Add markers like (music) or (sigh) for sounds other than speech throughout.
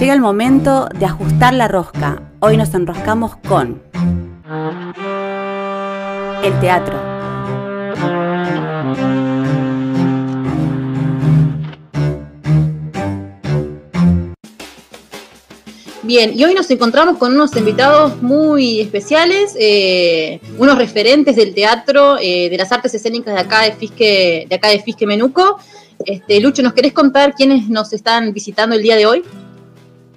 Llega el momento de ajustar la rosca. Hoy nos enroscamos con el teatro. Bien, y hoy nos encontramos con unos invitados muy especiales, eh, unos referentes del teatro, eh, de las artes escénicas de acá de Fisque, de acá de Fisque Menuco. Este, Lucho, ¿nos querés contar quiénes nos están visitando el día de hoy?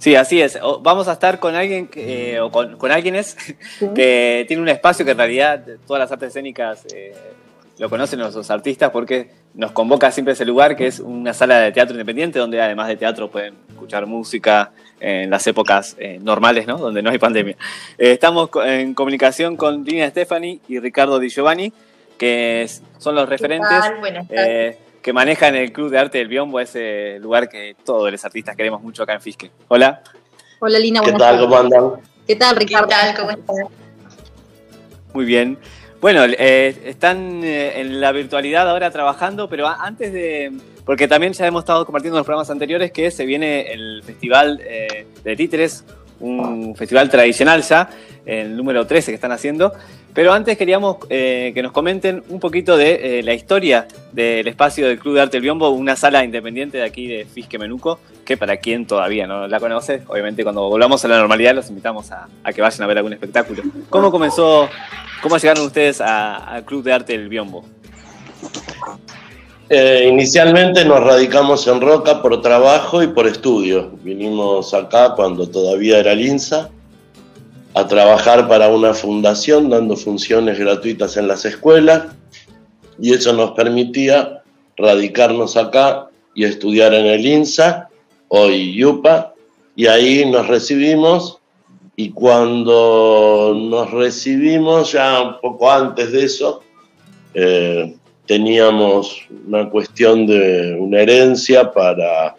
Sí, así es. Vamos a estar con alguien, que, o con, con alguienes (laughs) que tiene un espacio que en realidad todas las artes escénicas eh, lo conocen los artistas porque nos convoca siempre ese lugar que es una sala de teatro independiente donde además de teatro pueden escuchar música en las épocas eh, normales, ¿no? Donde no hay pandemia. Eh, estamos en comunicación con Lina Stefani y Ricardo Di Giovanni, que son los referentes que manejan el Club de Arte del Biombo, ese lugar que todos los artistas queremos mucho acá en Fisque. Hola. Hola Lina, ¿Qué tal? ¿Cómo andan? ¿Qué tal Ricardo? ¿Qué tal? ¿Cómo estás? Muy bien. Bueno, eh, están eh, en la virtualidad ahora trabajando, pero antes de... Porque también ya hemos estado compartiendo en los programas anteriores que se viene el Festival eh, de Títeres, un festival tradicional ya, el número 13 que están haciendo. Pero antes queríamos eh, que nos comenten un poquito de eh, la historia del espacio del Club de Arte El Biombo, una sala independiente de aquí de Fisque Menuco, que para quien todavía no la conoce, obviamente cuando volvamos a la normalidad los invitamos a, que vayan a ver algún espectáculo. ¿Cómo comenzó, cómo llegaron ustedes al Club de Arte El Biombo? Eh, inicialmente nos radicamos en Roca por trabajo y por estudio. Vinimos acá cuando todavía era Linza a trabajar para una fundación dando funciones gratuitas en las escuelas y eso nos permitía radicarnos acá y estudiar en el INSA, hoy YUPA, y ahí nos recibimos y cuando nos recibimos, ya un poco antes de eso, eh, teníamos una cuestión de una herencia para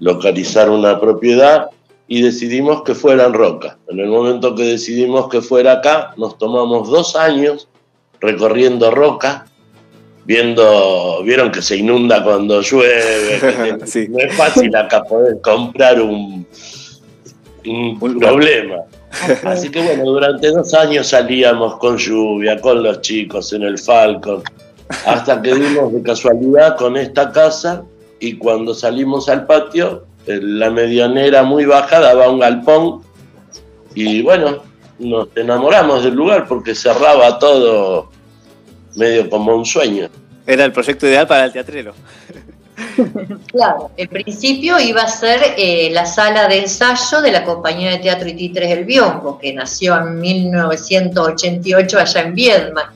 localizar una propiedad y decidimos que fuera en Roca. En el momento que decidimos que fuera acá, nos tomamos dos años recorriendo Roca, viendo, vieron que se inunda cuando llueve, (laughs) no es fácil acá poder comprar un, un problema. Así que bueno, durante dos años salíamos con lluvia, con los chicos en el Falcon, hasta que dimos de casualidad con esta casa y cuando salimos al patio la medianera muy baja daba un galpón y bueno, nos enamoramos del lugar porque cerraba todo medio como un sueño. Era el proyecto ideal para el teatrero. (laughs) Claro, en principio iba a ser eh, la sala de ensayo de la compañía de teatro y títeres El Biombo, que nació en 1988 allá en Viedma.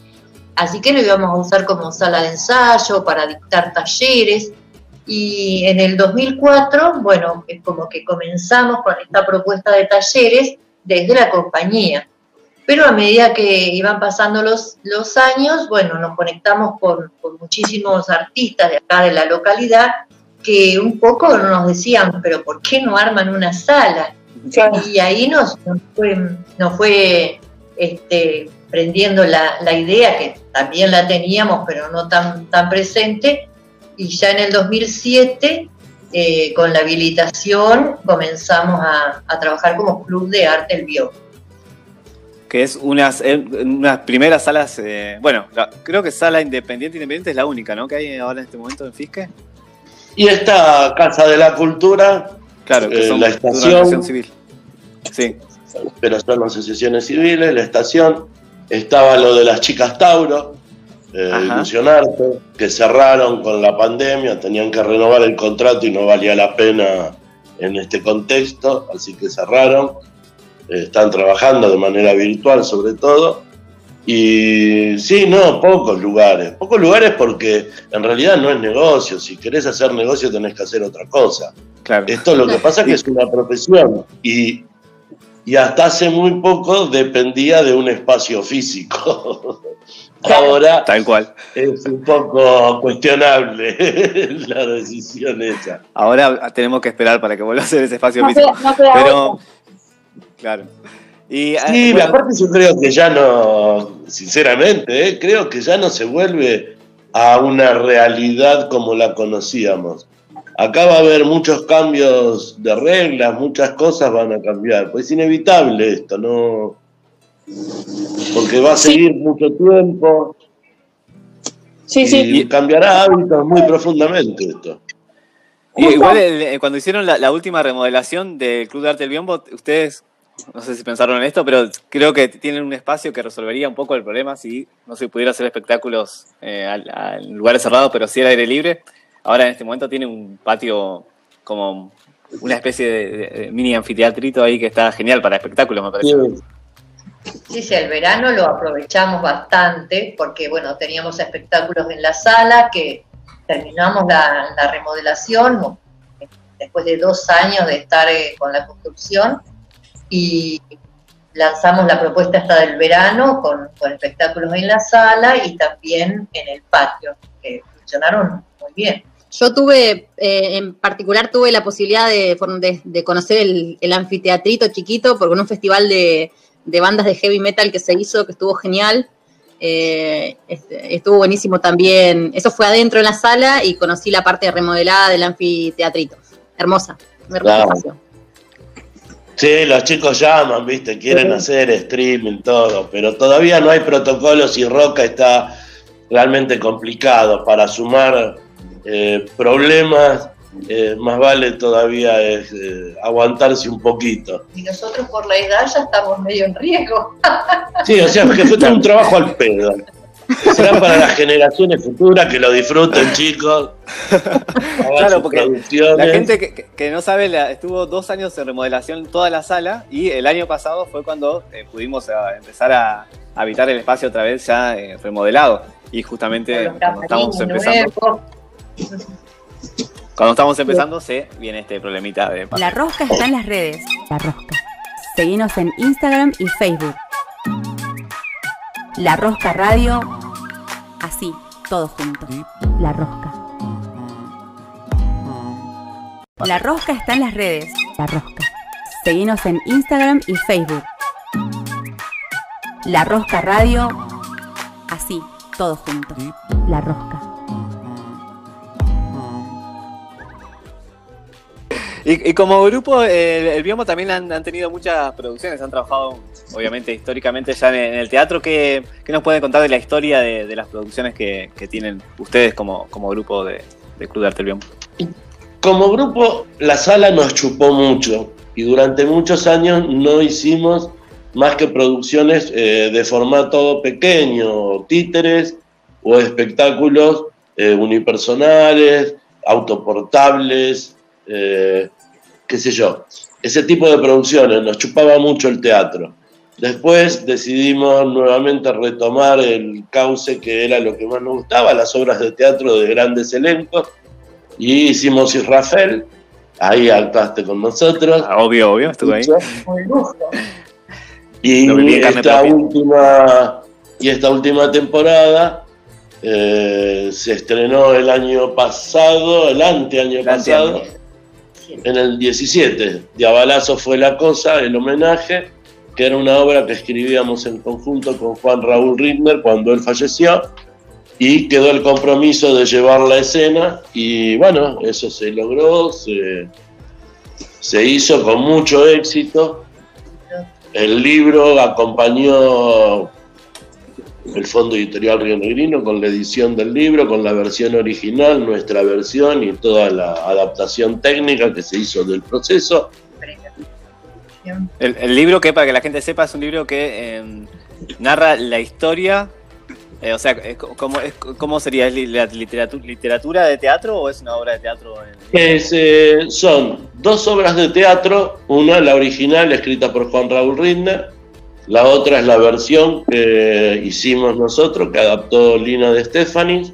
Así que lo íbamos a usar como sala de ensayo para dictar talleres y en el 2004, bueno, es como que comenzamos con esta propuesta de talleres desde la compañía. Pero a medida que iban pasando los, los años, bueno, nos conectamos con, muchísimos artistas de acá de la localidad que un poco nos decían, pero ¿por qué no arman una sala? Y ahí nos, fue, nos fue este, prendiendo la, la, idea, que también la teníamos, pero no tan, tan presente, y ya en el 2007, eh, con la habilitación, comenzamos a, trabajar como Club de Arte El Bio. Que es unas, eh, unas primeras salas, eh, bueno, creo que sala independiente, independiente es la única, ¿no? Que hay ahora en este momento en Fisque. Y esta Casa de la Cultura, claro, que son la estación civil. Sí. Pero son las asociaciones civiles, la estación, estaba lo de las chicas Tauro, eh, Ilusionarte, que cerraron con la pandemia, tenían que renovar el contrato y no valía la pena en este contexto, así que cerraron. Eh, están trabajando de manera virtual sobre todo. Y sí, no, pocos lugares. Pocos lugares porque en realidad no es negocio. Si querés hacer negocio tenés que hacer otra cosa. Claro. Esto lo que pasa es que es una profesión y, y hasta hace muy poco dependía de un espacio físico. (laughs) Ahora Tal cual. es un poco cuestionable (laughs) la decisión esa. Ahora tenemos que esperar para que vuelva a ser ese espacio físico. pero, claro. Y, sí, eh, aparte yo creo que ya no, sinceramente, eh, creo que ya no se vuelve a una realidad como la conocíamos. acá va a haber muchos cambios de reglas, muchas cosas van a cambiar. Pues es inevitable esto, ¿no? Porque va a seguir mucho tiempo. Sí, y sí. cambiará hábitos muy profundamente esto. Y igual eh, cuando hicieron la, la última remodelación del Club de Arte del Biombo, ustedes, no sé si pensaron en esto, pero creo que tienen un espacio que resolvería un poco el problema si no se pudiera hacer espectáculos eh, en lugares cerrados, pero sí al aire libre. Ahora en este momento tiene un patio como una especie de, de- de mini anfiteatrito ahí que está genial para espectáculos, me parece. Sí, sí, el verano lo aprovechamos bastante porque, bueno, teníamos espectáculos en la sala que terminamos la, la remodelación después de dos años de estar eh, con la construcción y lanzamos la propuesta hasta del verano con, con espectáculos en la sala y también en el patio, que funcionaron muy bien. Yo tuve, eh, en particular, tuve la posibilidad de, de- conocer el, el anfiteatrito chiquito por un festival de, de bandas de heavy metal que se hizo, que estuvo genial. Eh, este, estuvo buenísimo también. Eso fue adentro en la sala y conocí la parte remodelada del anfiteatrito. Hermosa, Claro. espacio. Sí, los chicos llaman, viste, quieren hacer streaming, todo, pero todavía no hay protocolos y Roca está realmente complicado para sumar eh, problemas. Eh, más vale todavía es, eh, aguantarse un poquito. Y nosotros por la edad ya estamos medio en riesgo. Sí, o sea, que fue todo un trabajo al pedo. Será para las generaciones futuras que lo disfruten, chicos. Claro, porque. La gente que, no sabe, la- estuvo dos años en remodelación toda la sala y el año pasado fue cuando eh, pudimos eh, empezar a habitar el espacio otra vez ya eh, remodelado. Y justamente estamos empezando. Cuando estamos empezando se viene este problemita de La rosca está en las redes. La rosca. Seguinos en Instagram y Facebook. La Rosca Radio. Así, todos juntos. La Rosca. La Rosca está en las redes. La Rosca. Seguinos en Instagram y Facebook. La Rosca Radio. Así, todos juntos. La Rosca. Y, como grupo, el, el Biomo también han, han tenido muchas producciones, han trabajado, obviamente, históricamente ya en, el teatro. ¿Qué, nos pueden contar de la historia de, las producciones que, que tienen ustedes como, grupo de, de de Arte del Biomo? Como grupo, la sala nos chupó mucho y durante muchos años no hicimos más que producciones eh, de formato pequeño, títeres o espectáculos eh, unipersonales, autoportables, eh, qué sé yo. Ese tipo de producciones nos chupaba mucho el teatro. Después decidimos nuevamente retomar el cauce que era lo que más nos gustaba, las obras de teatro de grandes elencos, y hicimos Israfel, ahí actuaste con nosotros. Ah, obvio, obvio, estuve ahí. Y esta última y esta última temporada eh, se estrenó el año pasado, el anteaño El pasado, anteaño. En el 17. De Abalazo fue la cosa, el homenaje, que era una obra que escribíamos en conjunto con Juan Raúl Rittner cuando él falleció. Y quedó el compromiso de llevar la escena y bueno, eso se logró, se hizo con mucho éxito. El libro acompañó el Fondo Editorial Río Negrino con la edición del libro, con la versión original, nuestra versión y toda la adaptación técnica que se hizo del proceso. El, el libro que, para que la gente sepa, es un libro que eh, narra la historia. eh, o sea, ¿cómo, ¿cómo sería? ¿Es la literatura, literatura de teatro o es una obra de teatro? Es, eh, son dos obras de teatro, una la original escrita por Juan Raúl Rittner, la otra es la versión que hicimos nosotros, que adaptó Lina de Stefanis.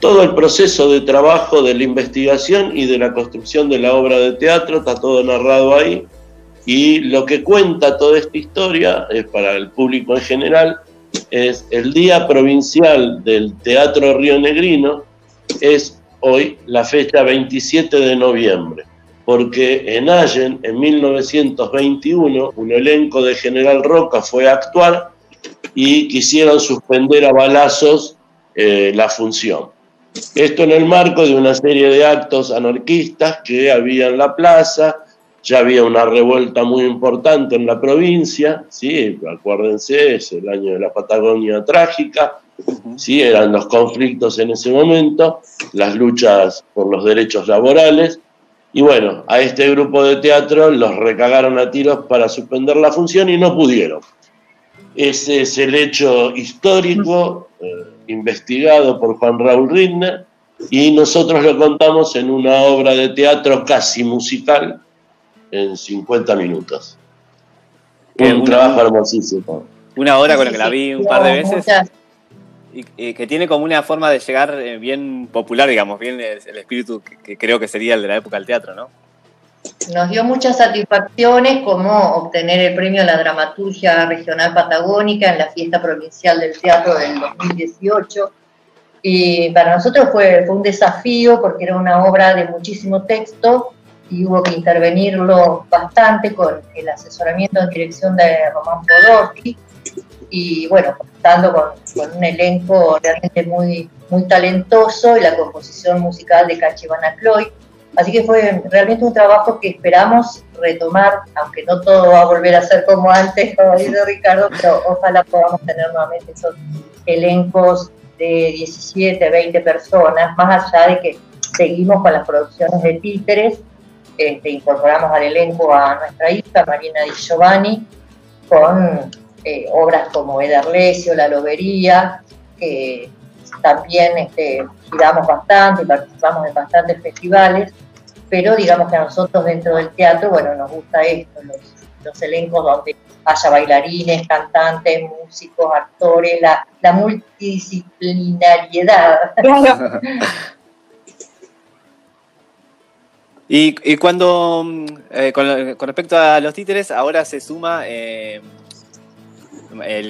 Todo el proceso de trabajo, de la investigación y de la construcción de la obra de teatro está todo narrado ahí. Y lo que cuenta toda esta historia, es para el público en general, es el Día Provincial del Teatro Río Negrino, es hoy la fecha 27 de noviembre, porque en Allen, en 1921, un elenco de General Roca fue a actuar y quisieron suspender a balazos eh, la función. Esto en el marco de una serie de actos anarquistas que había en la plaza, ya había una revuelta muy importante en la provincia, ¿sí? acuérdense, es el año de la Patagonia trágica, ¿sí? eran los conflictos en ese momento, las luchas por los derechos laborales, y bueno, a este grupo de teatro los recagaron a tiros para suspender la función y no pudieron. Ese es el hecho histórico eh, investigado por Juan Raúl Ridner y nosotros lo contamos en una obra de teatro casi musical en 50 minutos. un trabajo hermosísimo. Una obra con la que la vi un par de veces. Y, que tiene como una forma de llegar eh, bien popular, digamos, bien el, espíritu que, creo que sería el de la época del teatro, ¿no? Nos dio muchas satisfacciones como obtener el premio a la dramaturgia regional patagónica en la fiesta provincial del teatro del 2018. Y para nosotros fue, fue un desafío porque era una obra de muchísimo texto y hubo que intervenirlo bastante con el asesoramiento en dirección de Román Podorski y bueno, contando con, con, un elenco realmente muy, muy talentoso y la composición musical de Cachivana Cloy. Así que fue realmente un trabajo que esperamos retomar, aunque no todo va a volver a ser como antes, como dice (laughs) Ricardo, pero ojalá podamos tener nuevamente esos elencos de 17, 20 personas, más allá de que seguimos con las producciones de títeres este, incorporamos al elenco a nuestra hija, Marina Di Giovanni, con eh, obras como Ederlesio, La Lobería, que también este, giramos bastante y participamos en bastantes festivales, pero digamos que a nosotros dentro del teatro, bueno, nos gusta esto, los, los elencos donde haya bailarines, cantantes, músicos, actores, la, la multidisciplinariedad. (laughs) Y, cuando, mm, eh, con, respecto a los títeres, ahora se suma eh,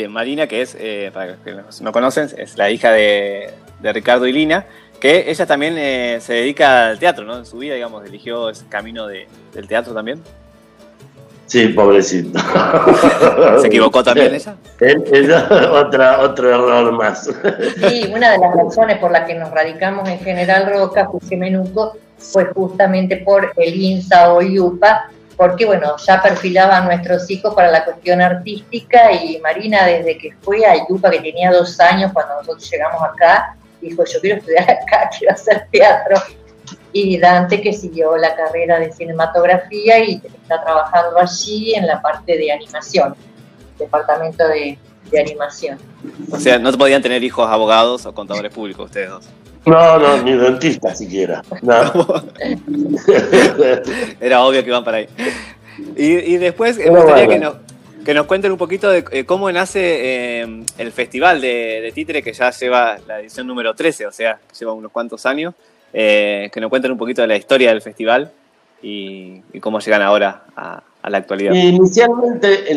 Marina, que es, eh, para los que no conocen, es la hija de, Ricardo y Lina, que ella también se dedica al teatro, ¿no? En su vida, digamos, eligió ese camino del teatro también. Sí, pobrecito. (laughs) ¿Se equivocó también ella? otra, otro error más. Sí, una de las razones por las que nos radicamos en General Roca, Menuco, fue justamente por el INSA o IUPA, porque bueno, ya perfilaban nuestros hijos para la cuestión artística y Marina desde que fue a IUPA, que tenía dos años cuando nosotros llegamos acá, dijo yo quiero estudiar (laughs) acá, quiero hacer teatro. Y Dante que siguió la carrera de cinematografía y está trabajando allí en la parte de animación, departamento de, de animación. O sea, no podían tener hijos abogados o contadores públicos ustedes dos. No, no, ni dentista siquiera. (laughs) Era obvio que iban para ahí. Y, después me gustaría que, nos, que nos cuenten un poquito de eh, cómo nace eh, el festival de, títere que ya lleva la edición número 13, o sea, lleva unos cuantos años. Eh, que nos cuenten un poquito de la historia del festival y, cómo llegan ahora a, la actualidad. Inicialmente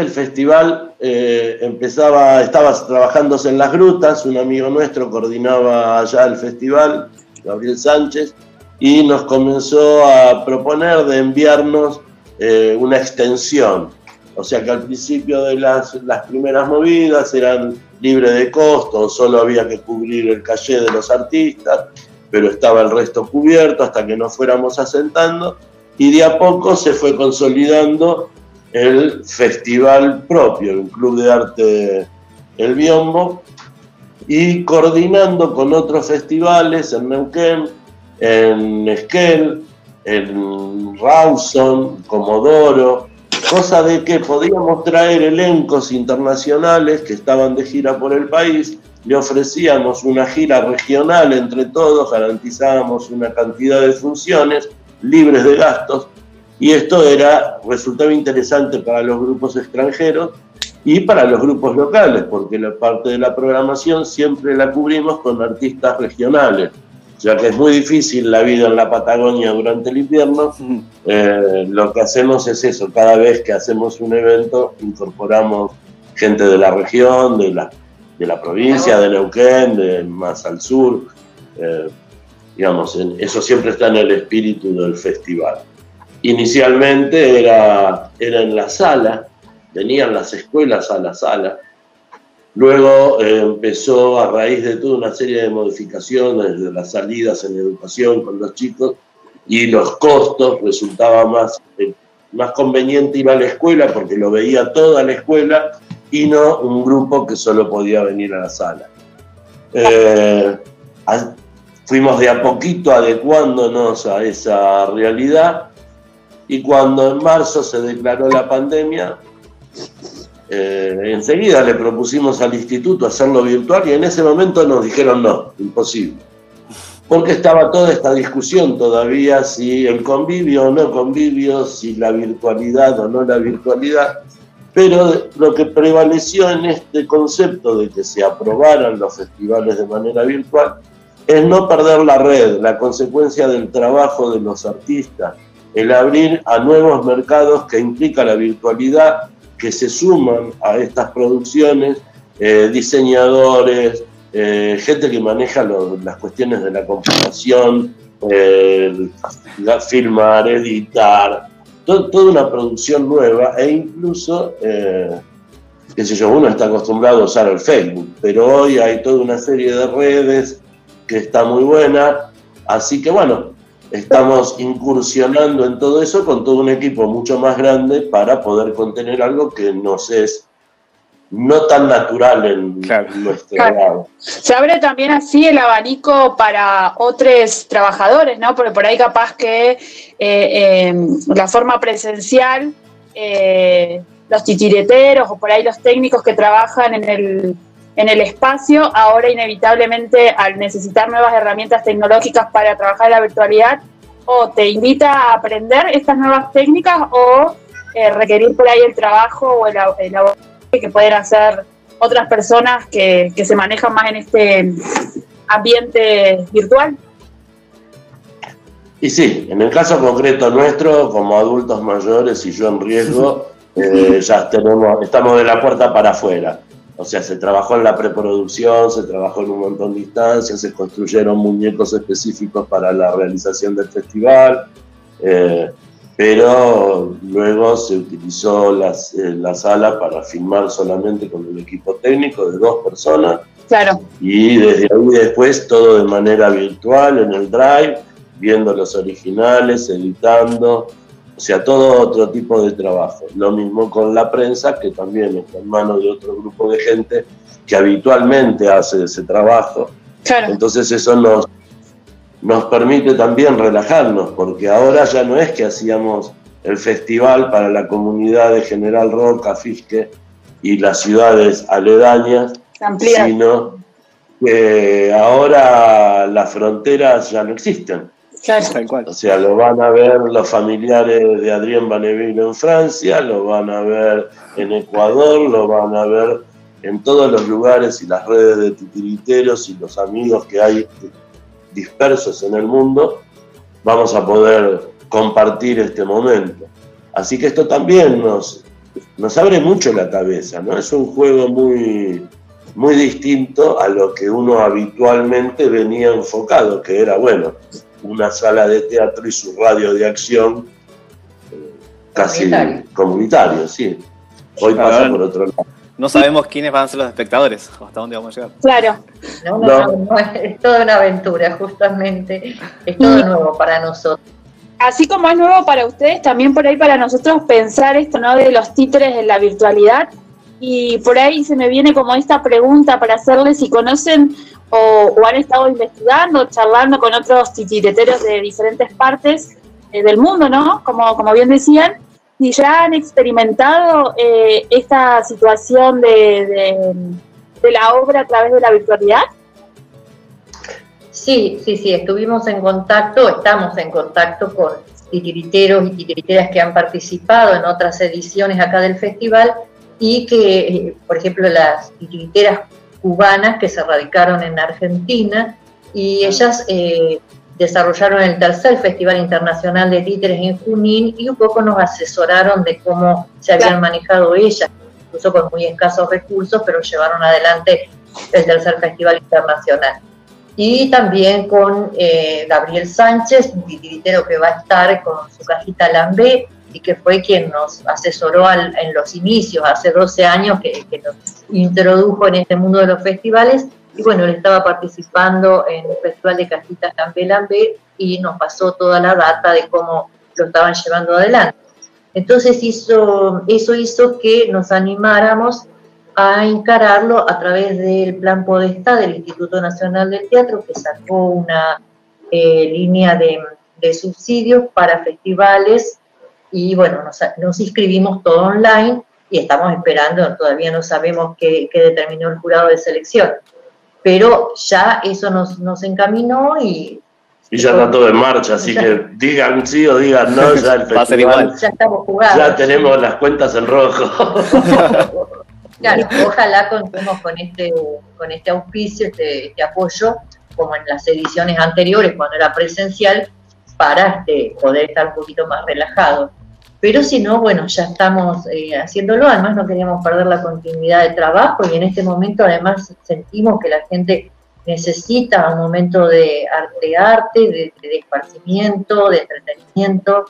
el, festival eh, empezaba, estaba trabajándose en las grutas, un amigo nuestro coordinaba allá el festival, Gabriel Sánchez, y nos comenzó a proponer de enviarnos eh, una extensión. O sea que al principio de las, las primeras movidas eran libres de costo, solo había que cubrir el calle de los artistas, pero estaba el resto cubierto hasta que nos fuéramos asentando y de a poco se fue consolidando el festival propio, el Club de Arte El Biombo, y coordinando con otros festivales en Neuquén, en Esquel, en Rawson, Comodoro, cosa de que podíamos traer elencos internacionales que estaban de gira por el país, le ofrecíamos una gira regional entre todos, garantizábamos una cantidad de funciones libres de gastos, y esto era, resultaba interesante para los grupos extranjeros y para los grupos locales, porque la parte de la programación siempre la cubrimos con artistas regionales, ya que es muy difícil la vida en la Patagonia durante el invierno. Eh, lo que hacemos es eso, cada vez que hacemos un evento incorporamos gente de la región, de la, de la provincia, de Neuquén, de más al sur. Eh, digamos, eso siempre está en el espíritu del festival. Inicialmente era, era en la sala, venían las escuelas a la sala, Luego eh, empezó a raíz de toda una serie de modificaciones de las salidas en educación con los chicos y los costos resultaba más, eh, más conveniente ir a la escuela porque lo veía toda la escuela y no un grupo que solo podía venir a la sala. Eh, fuimos de a poquito adecuándonos a esa realidad y cuando en marzo se declaró la pandemia, eh, enseguida le propusimos al instituto hacerlo virtual y en ese momento nos dijeron no, imposible. Porque estaba toda esta discusión todavía si el convivio o no convivio, si la virtualidad o no la virtualidad. Pero lo que prevaleció en este concepto de que se aprobaran los festivales de manera virtual es no perder la red, la consecuencia del trabajo de los artistas, el abrir a nuevos mercados que implica la virtualidad que se suman a estas producciones, eh, diseñadores, eh, gente que maneja las cuestiones de la computación, filmar, editar, toda una producción nueva e incluso, eh, qué sé yo, uno está acostumbrado a usar el Facebook, pero hoy hay toda una serie de redes que está muy buena, así que bueno, estamos incursionando en todo eso con todo un equipo mucho más grande para poder contener algo que nos es no tan natural en, nuestro lado. Se abre también así el abanico para otros trabajadores, ¿no? Porque por ahí capaz que eh, eh, la forma presencial, eh, los titireteros o por ahí los técnicos que trabajan en el en el espacio, ahora inevitablemente al necesitar nuevas herramientas tecnológicas para trabajar la virtualidad, o te invita a aprender estas nuevas técnicas o eh, requerir por ahí el trabajo o el, el que pueden hacer otras personas que, que se manejan más en este ambiente virtual. Y sí, en el caso concreto nuestro, como adultos mayores y yo en riesgo, eh, ya tenemos, estamos de la puerta para afuera. O sea, se trabajó en la preproducción, se trabajó en un montón de instancias, se construyeron muñecos específicos para la realización del festival, eh, pero luego se utilizó eh, la sala para filmar solamente con el equipo técnico de dos personas. Claro. Y desde ahí después todo de manera virtual en el Drive, viendo los originales, editando, o sea, todo otro tipo de trabajo. Lo mismo con la prensa, que también está en manos de otro grupo de gente que habitualmente hace ese trabajo. Entonces eso nos, nos permite también relajarnos, porque ahora ya no es que hacíamos el festival para la comunidad de General Roca, Fisque y las ciudades aledañas, sino que ahora las fronteras ya no existen. O sea, lo van a ver los familiares de Adrián Baneville en Francia, lo van a ver en Ecuador, lo van a ver en todos los lugares y las redes de titiriteros y los amigos que hay dispersos en el mundo, vamos a poder compartir este momento. Así que esto también nos, nos abre mucho la cabeza, ¿no? Es un juego muy, muy distinto a lo que uno habitualmente venía enfocado, que era, bueno, una sala de teatro y su radio de acción eh, casi comunitario. sí. Hoy pasa por otro lado. No sabemos quiénes van a ser los espectadores, hasta dónde vamos a llegar. Claro. No, no, es toda una aventura, justamente. Es todo nuevo para nosotros. Así como es nuevo para ustedes, también por ahí para nosotros pensar esto, ¿no? De los títeres en la virtualidad. Y por ahí se me viene como esta pregunta para hacerles si conocen o, han estado investigando, charlando con otros titireteros de diferentes partes eh, del mundo, ¿no? Como, como bien decían, y ya han experimentado eh, esta situación de, de, la obra a través de la virtualidad. Sí, sí, sí, estuvimos en contacto, estamos en contacto con titiriteros y titiriteras que han participado en otras ediciones acá del festival y que, por ejemplo, las titiriteras cubanas que se radicaron en Argentina y ellas eh, desarrollaron el tercer Festival Internacional de Títeres en Junín y un poco nos asesoraron de cómo se habían manejado ellas, incluso con muy escasos recursos, pero llevaron adelante el tercer Festival Internacional. Y también con eh, Gabriel Sánchez, un titiritero que va a estar con su cajita Lambé, y que fue quien nos asesoró en los inicios, hace 12 años que, nos introdujo en este mundo de los festivales. Y bueno, él estaba participando en el Festival de Cajitas Lambé y nos pasó toda la data de cómo lo estaban llevando adelante. Entonces hizo, eso hizo que nos animáramos a encararlo a través del Plan Podestá del Instituto Nacional del Teatro, que sacó una eh, línea de, de subsidios para festivales y bueno, nos, inscribimos todo online y estamos esperando, todavía no sabemos qué, determinó el jurado de selección, pero ya eso nos, nos encaminó y... Y ya está todo en marcha, así que digan sí o digan no, ya el (laughs) festival, Ya estamos jugando. Ya tenemos las cuentas en rojo. (laughs) claro, (laughs) ojalá contemos con este, con este auspicio, este, este apoyo, como en las ediciones anteriores, cuando era presencial, para este, poder estar un poquito más relajado. Pero si no, bueno, ya estamos eh, haciéndolo, además no queríamos perder la continuidad de trabajo y en este momento además sentimos que la gente necesita un momento de arte, arte, de, esparcimiento, de entretenimiento,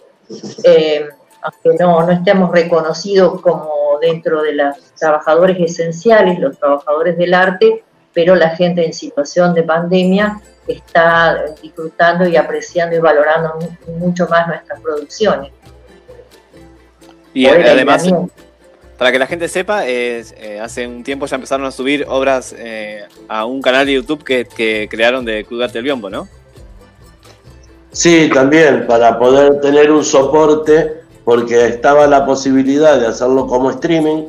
eh, aunque no, no estemos reconocidos como dentro de los trabajadores esenciales, los trabajadores del arte, pero la gente en situación de pandemia está disfrutando y apreciando y valorando mucho más nuestras producciones. Y además, para que la gente sepa, eh, hace un tiempo ya empezaron a subir obras eh, a un canal de YouTube que, crearon de Club del Biombo, ¿no? Sí, también, para poder tener un soporte, porque estaba la posibilidad de hacerlo como streaming,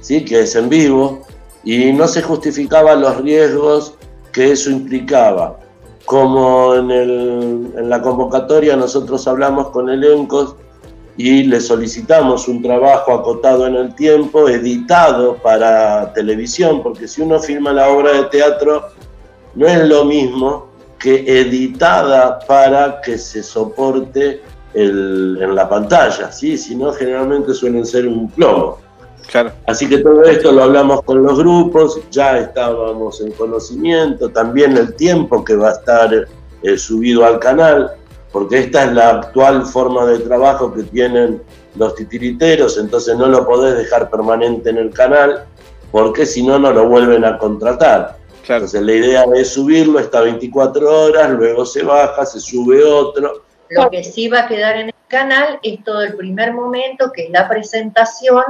¿sí? que es en vivo, y no se justificaban los riesgos que eso implicaba. Como en, en la convocatoria nosotros hablamos con elencos y le solicitamos un trabajo acotado en el tiempo, editado para televisión, porque si uno filma la obra de teatro, no es lo mismo que editada para que se soporte en la pantalla, ¿sí? sino generalmente suelen ser un plomo. Claro. Así que todo esto lo hablamos con los grupos, ya estábamos en conocimiento, también el tiempo que va a estar eh, subido al canal porque esta es la actual forma de trabajo que tienen los titiriteros, entonces no lo podés dejar permanente en el canal, porque si no, no lo vuelven a contratar. Entonces la idea es subirlo, está 24 horas, luego se baja, se sube otro. Lo que sí va a quedar en el canal es todo el primer momento, que es la presentación,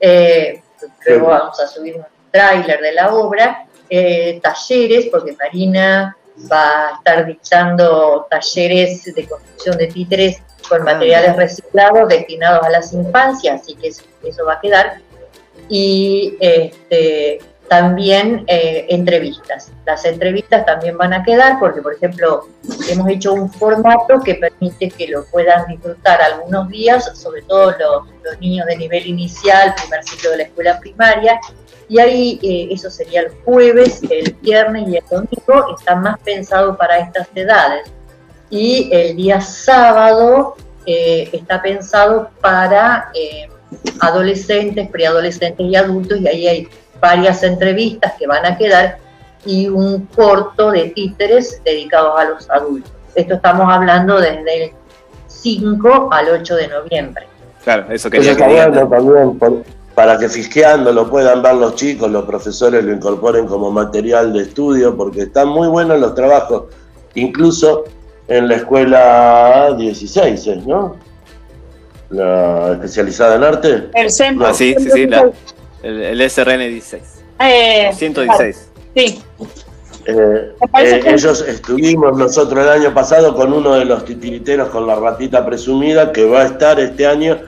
eh, luego vamos a subir un tráiler de la obra, eh, talleres, porque Marina va a estar dictando talleres de construcción de títeres con ah, materiales reciclados destinados a las infancias, así que eso, va a quedar. Y este, también eh, entrevistas. Las entrevistas también van a quedar porque, por ejemplo, hemos hecho un formato que permite que lo puedan disfrutar algunos días, sobre todo los, los niños de nivel inicial, primer ciclo de la escuela primaria, y ahí eh, eso sería el jueves, el viernes y el domingo, está más pensado para estas edades. Y el día sábado eh, está pensado para eh, adolescentes, preadolescentes y adultos, y ahí hay varias entrevistas que van a quedar y un corto de títeres dedicados a los adultos. Esto estamos hablando desde el 5 al 8 de noviembre. Claro, eso quería que también, para que fisqueando lo puedan ver los chicos, los profesores lo incorporen como material de estudio, porque están muy buenos los trabajos, incluso en la escuela 16, ¿no? La especializada en arte. El centro. Ah, sí, sí, sí, el, SRN 16. 116. Sí. Eh, eh, ellos estuvimos nosotros el año pasado con uno de los titiriteros con la ratita presumida que va a estar este año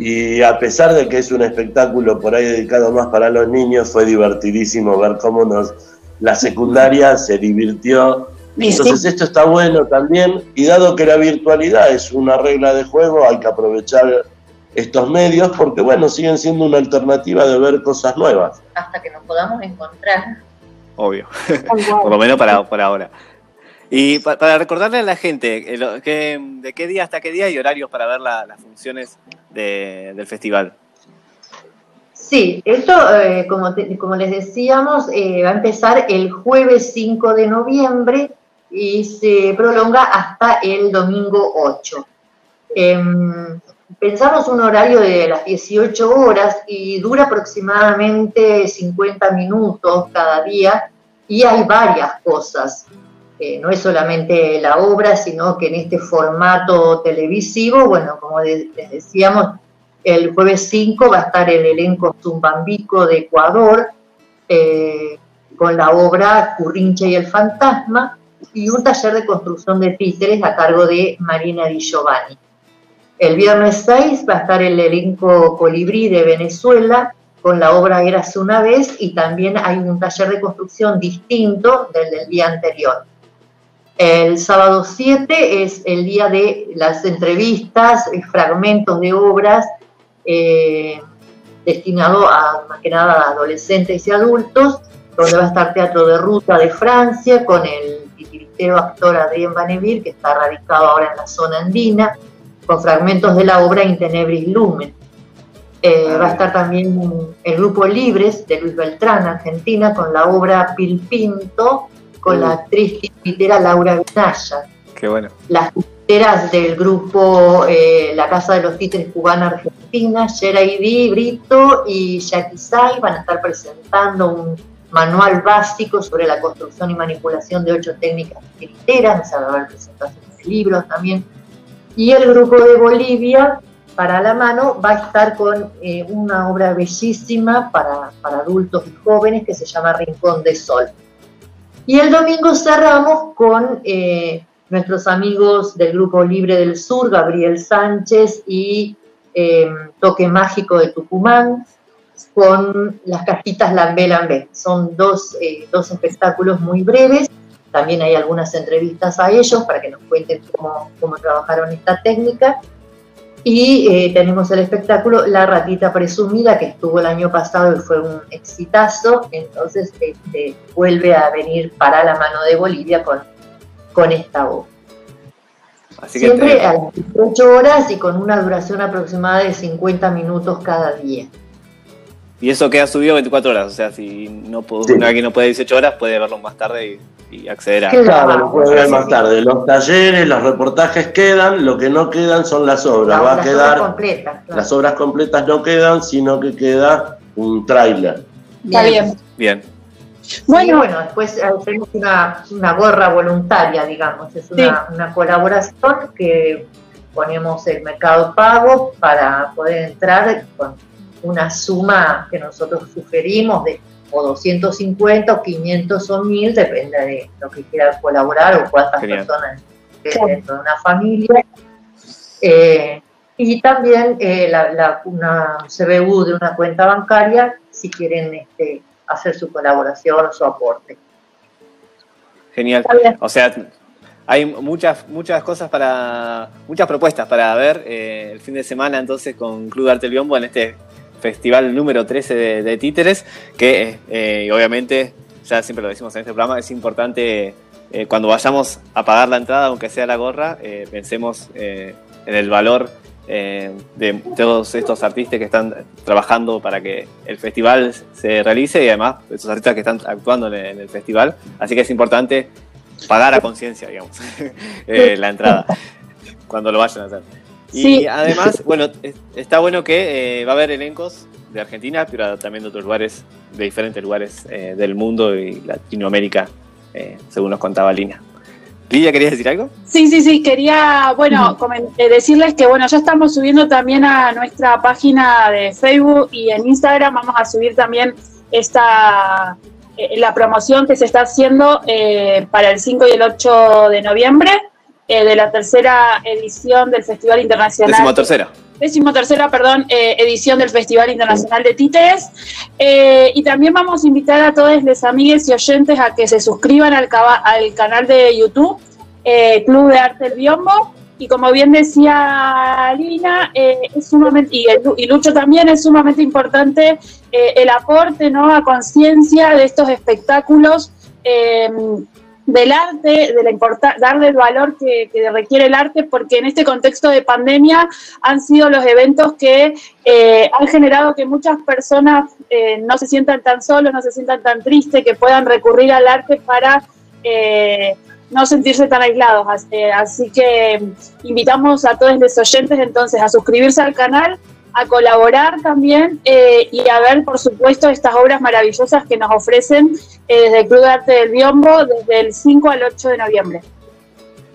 y a pesar de que es un espectáculo por ahí dedicado más para los niños, fue divertidísimo ver cómo nos, la secundaria se divirtió. Entonces esto está bueno también, y dado que la virtualidad es una regla de juego, hay que aprovechar estos medios porque, bueno, siguen siendo una alternativa de ver cosas nuevas. Hasta que nos podamos encontrar. Obvio, (laughs) por lo menos para, para ahora. Y para recordarle a la gente, eh, ¿de qué día hasta qué día hay horarios para ver las funciones del festival? Sí, esto, eh, como, como, les decíamos, eh, va a empezar el jueves 5 de noviembre y se prolonga hasta el domingo 8. Em, pensamos un horario de las 18 horas y dura aproximadamente 50 minutos cada día y hay varias cosas. No es solamente la obra, sino que en este formato televisivo, bueno, como les decíamos, el jueves 5 va a estar el elenco Zumbambico de Ecuador eh, con la obra Currincha y el Fantasma y un taller de construcción de títeres a cargo de Marina Di Giovanni. El viernes 6 va a estar el elenco Colibrí de Venezuela con la obra Eras una vez y también hay un taller de construcción distinto del del día anterior. El sábado 7 es el día de las entrevistas, fragmentos de obras eh, destinado a más que nada a adolescentes y adultos, donde va a estar Teatro de Ruta de Francia con el titiritero actor Adrien Vaneville, que está radicado ahora en la zona andina con fragmentos de la obra Intenebris Lumen. Eh, ah, va a estar también el grupo Libres de Luis Beltrán, Argentina, con la obra Pilpinto, con la actriz titera Laura Vinaya. Qué bueno. Las titeras del grupo eh, La Casa de los Títeres Cubana Argentina, Sheraidi Brito y Jackie Sai van a estar presentando un manual básico sobre la construcción y manipulación de ocho técnicas titiriteras, se va a haber presentaciones de libros también y el grupo de Bolivia, para la mano, va a estar con eh, una obra bellísima para, adultos y jóvenes que se llama Rincón de Sol. Y el domingo cerramos con eh, nuestros amigos del Grupo Libre del Sur, Gabriel Sánchez y eh, Toque Mágico de Tucumán, con las cajitas Lambé Lambé. Son dos, dos espectáculos muy breves también hay algunas entrevistas a ellos para que nos cuenten cómo, cómo trabajaron esta técnica. Y eh, tenemos el espectáculo La Ratita Presumida, que estuvo el año pasado y fue un exitazo. Entonces este, vuelve a venir para la mano de Bolivia con, con esta voz. Siempre a las 18 horas y con una duración aproximada de 50 minutos cada día. Y eso queda subido 24 horas, o sea, si no puede, alguien no puede 18 horas, puede verlo más tarde y, acceder a... Claro, lo puede ver más tarde. Los talleres, los reportajes quedan, lo que no quedan son las obras. Va a quedar... Obras completas, Las obras completas no quedan, sino que queda un tráiler. Está bien. Bien. Bueno, bueno, después tenemos una, una, gorra voluntaria, digamos, es una, una colaboración que ponemos el mercado pago para poder entrar con una suma que nosotros sugerimos de o 250 o 500 o 1000, depende de lo que quiera colaborar o cuántas personas dentro de una familia. Eh, y también eh, la, una CBU de una cuenta bancaria si quieren este, hacer su colaboración o su aporte. Genial. O sea, hay muchas, muchas cosas para, muchas propuestas para ver eh, el fin de semana entonces con Club Arte Biombo en este festival número 13 de, títeres, que eh, obviamente, ya siempre lo decimos en este programa, es importante eh, cuando vayamos a pagar la entrada, aunque sea la gorra, eh, pensemos en el valor de todos estos artistas que están trabajando para que el festival se realice y además esos artistas que están actuando en el, festival. Así que es importante pagar a conciencia, digamos, (laughs) la entrada cuando lo vayan a hacer. Y además, bueno, está bueno que eh, va a haber elencos de Argentina, pero también de otros lugares, de diferentes lugares eh, del mundo y Latinoamérica, eh, según nos contaba Lina. Lidia, ¿querías decir algo? Sí, sí, sí, quería, bueno, decirles que, bueno, ya estamos subiendo también a nuestra página de Facebook y en Instagram vamos a subir también esta, la promoción que se está haciendo para el 5 y el 8 de noviembre eh, de la tercera edición del Festival Internacional. Décimo tercera. Décimo tercera, perdón, eh, edición del Festival Internacional de Títeres. Eh, y también vamos a invitar a todos los amigos y oyentes a que se suscriban al, al canal de YouTube, Club de Arte El Biombo. Y como bien decía Lina, es sumamente, y, y, Lucho también, es sumamente importante el aporte ¿no? a conciencia de estos espectáculos del arte, de la darle el valor que, requiere el arte, porque en este contexto de pandemia han sido los eventos que eh, han generado que muchas personas eh, no se sientan tan solos, no se sientan tan tristes, que puedan recurrir al arte para, eh, no sentirse tan aislados. así que invitamos a todos los oyentes entonces a suscribirse al canal a colaborar también eh, y a ver, por supuesto, estas obras maravillosas que nos ofrecen eh, desde el Club de Arte del Biombo desde el 5 al 8 de noviembre.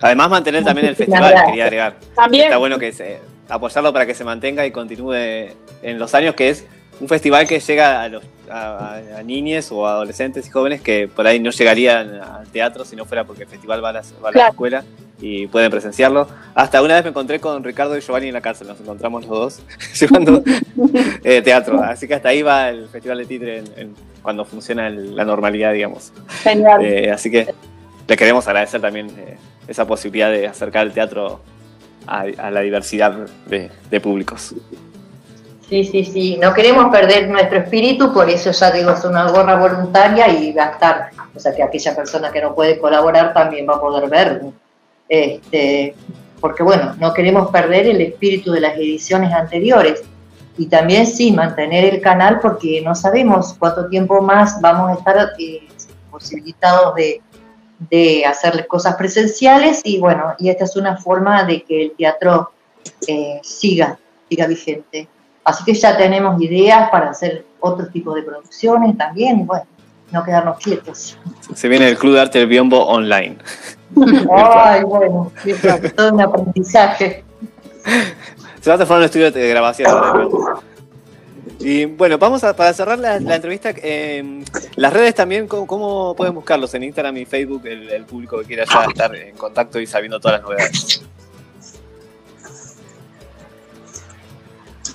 Además, mantener también el festival, quería agregar. También. Está bueno que se, apoyarlo para que se mantenga y continúe en los años que es un festival que llega a, los, a, niñes o adolescentes y jóvenes que por ahí no llegarían al teatro si no fuera porque el festival va a la, escuela y pueden presenciarlo. Hasta una vez me encontré con Ricardo y Giovanni en la cárcel, nos encontramos los dos (laughs) llevando (laughs) eh, teatro. Así que hasta ahí va el Festival de Titre cuando funciona la normalidad, digamos. Genial. Eh, así que le queremos agradecer también eh, esa posibilidad de acercar el teatro a, la diversidad de públicos. Sí, sí, sí. No queremos perder nuestro espíritu, por eso ya digo, es una gorra voluntaria y va a estar, o sea, que aquella persona que no puede colaborar también va a poder ver. Este, porque bueno, no queremos perder el espíritu de las ediciones anteriores. Y también sí, mantener el canal porque no sabemos cuánto tiempo más vamos a estar eh, posibilitados de, de hacer cosas presenciales y bueno, y esta es una forma de que el teatro eh, siga, siga vigente. Así que ya tenemos ideas para hacer otro tipo de producciones también, bueno, no quedarnos quietos. Se viene el Club de Arte del Biombo online. Ay, bueno, todo un aprendizaje. Se va a transformar en un estudio de grabación. Y bueno, vamos a, para cerrar la, entrevista, eh, las redes también, ¿cómo, pueden buscarlos? En Instagram y Facebook, el, el público que quiera ya estar en contacto y sabiendo todas las novedades.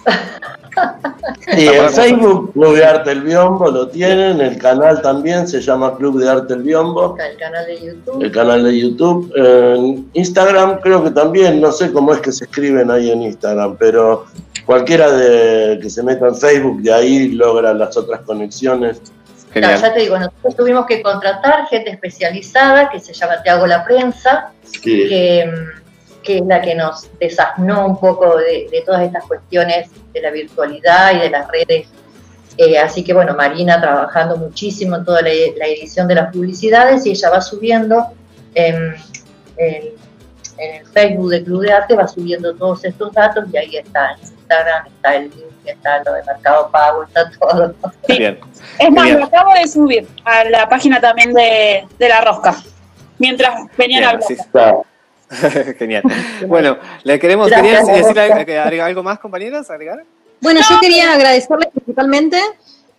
(laughs) Sí, el Facebook Club de Arte El Biombo lo tienen, el canal también se llama Club de Arte El Biombo. El canal de YouTube. El canal de YouTube. En Instagram creo que también, no sé cómo es que se escriben ahí en Instagram, pero cualquiera de que se meta en Facebook de ahí logra las otras conexiones. ya te digo, nosotros tuvimos que contratar gente especializada que se llama Te hago la prensa, que mm, que es la que nos desasnó un poco de, todas estas cuestiones de la virtualidad y de las redes. Eh, así que bueno, Marina trabajando muchísimo en toda la, edición de las publicidades y ella va subiendo en, el Facebook de Club de Arte, va subiendo todos estos datos y ahí está en Instagram, está el link, está lo de Mercado Pago, está (laughs) todo. Bien. Es más, lo acabo de subir a la página también de, La Rosca, mientras venían hablando. (laughs) Genial. Bueno, le queremos decir algo más, compañeros. ¿Agregar? Bueno, yo quería agradecerles principalmente,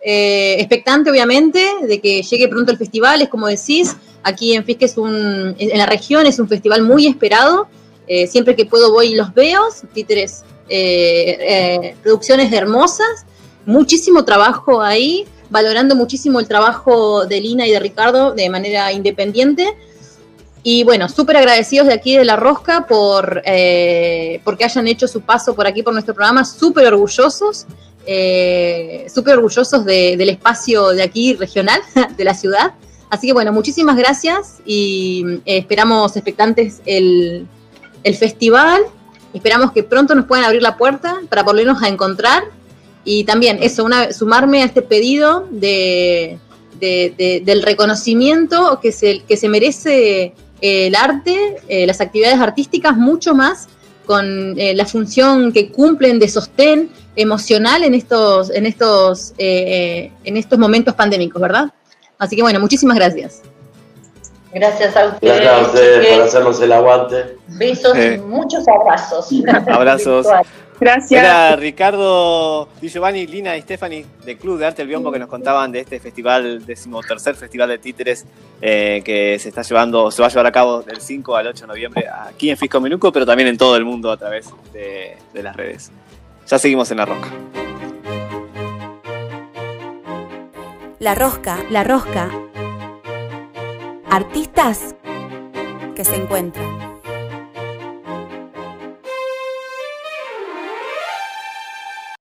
eh, expectante obviamente, de que llegue pronto el festival, es como decís, aquí en Fisque es un, en la región es un festival muy esperado, eh, siempre que puedo voy y los veo, títeres, eh, producciones hermosas, muchísimo trabajo ahí, valorando muchísimo el trabajo de Lina y de Ricardo de manera independiente, y bueno, súper agradecidos de aquí de La Rosca por eh, porque hayan hecho su paso por aquí por nuestro programa, súper orgullosos, eh, súper orgullosos del espacio de aquí regional, (laughs) de la ciudad. Así que bueno, muchísimas gracias y eh, esperamos expectantes el, festival. Esperamos que pronto nos puedan abrir la puerta para volvernos a encontrar. Y también eso, una, sumarme a este pedido de, del reconocimiento que se, que se merece el arte, eh, las actividades artísticas, mucho más con eh, la función que cumplen de sostén emocional en estos, en estos, eh, en estos momentos pandémicos, ¿verdad? Así que bueno, muchísimas gracias. Gracias a ustedes. Gracias a ustedes por hacernos el aguante. Besos y muchos abrazos. (laughs) Abrazos. Gracias. Era Ricardo Di Giovanni, Lina y Stephanie del Club de Arte El Biombo que nos contaban de este festival, decimotercer festival de títeres eh, que se está llevando, se va a llevar a cabo del 5 al 8 de noviembre aquí en Fisco Minuco, pero también en todo el mundo a través de, de las redes. Ya seguimos en La Rosca. La Rosca, La Rosca. Artistas que se encuentran.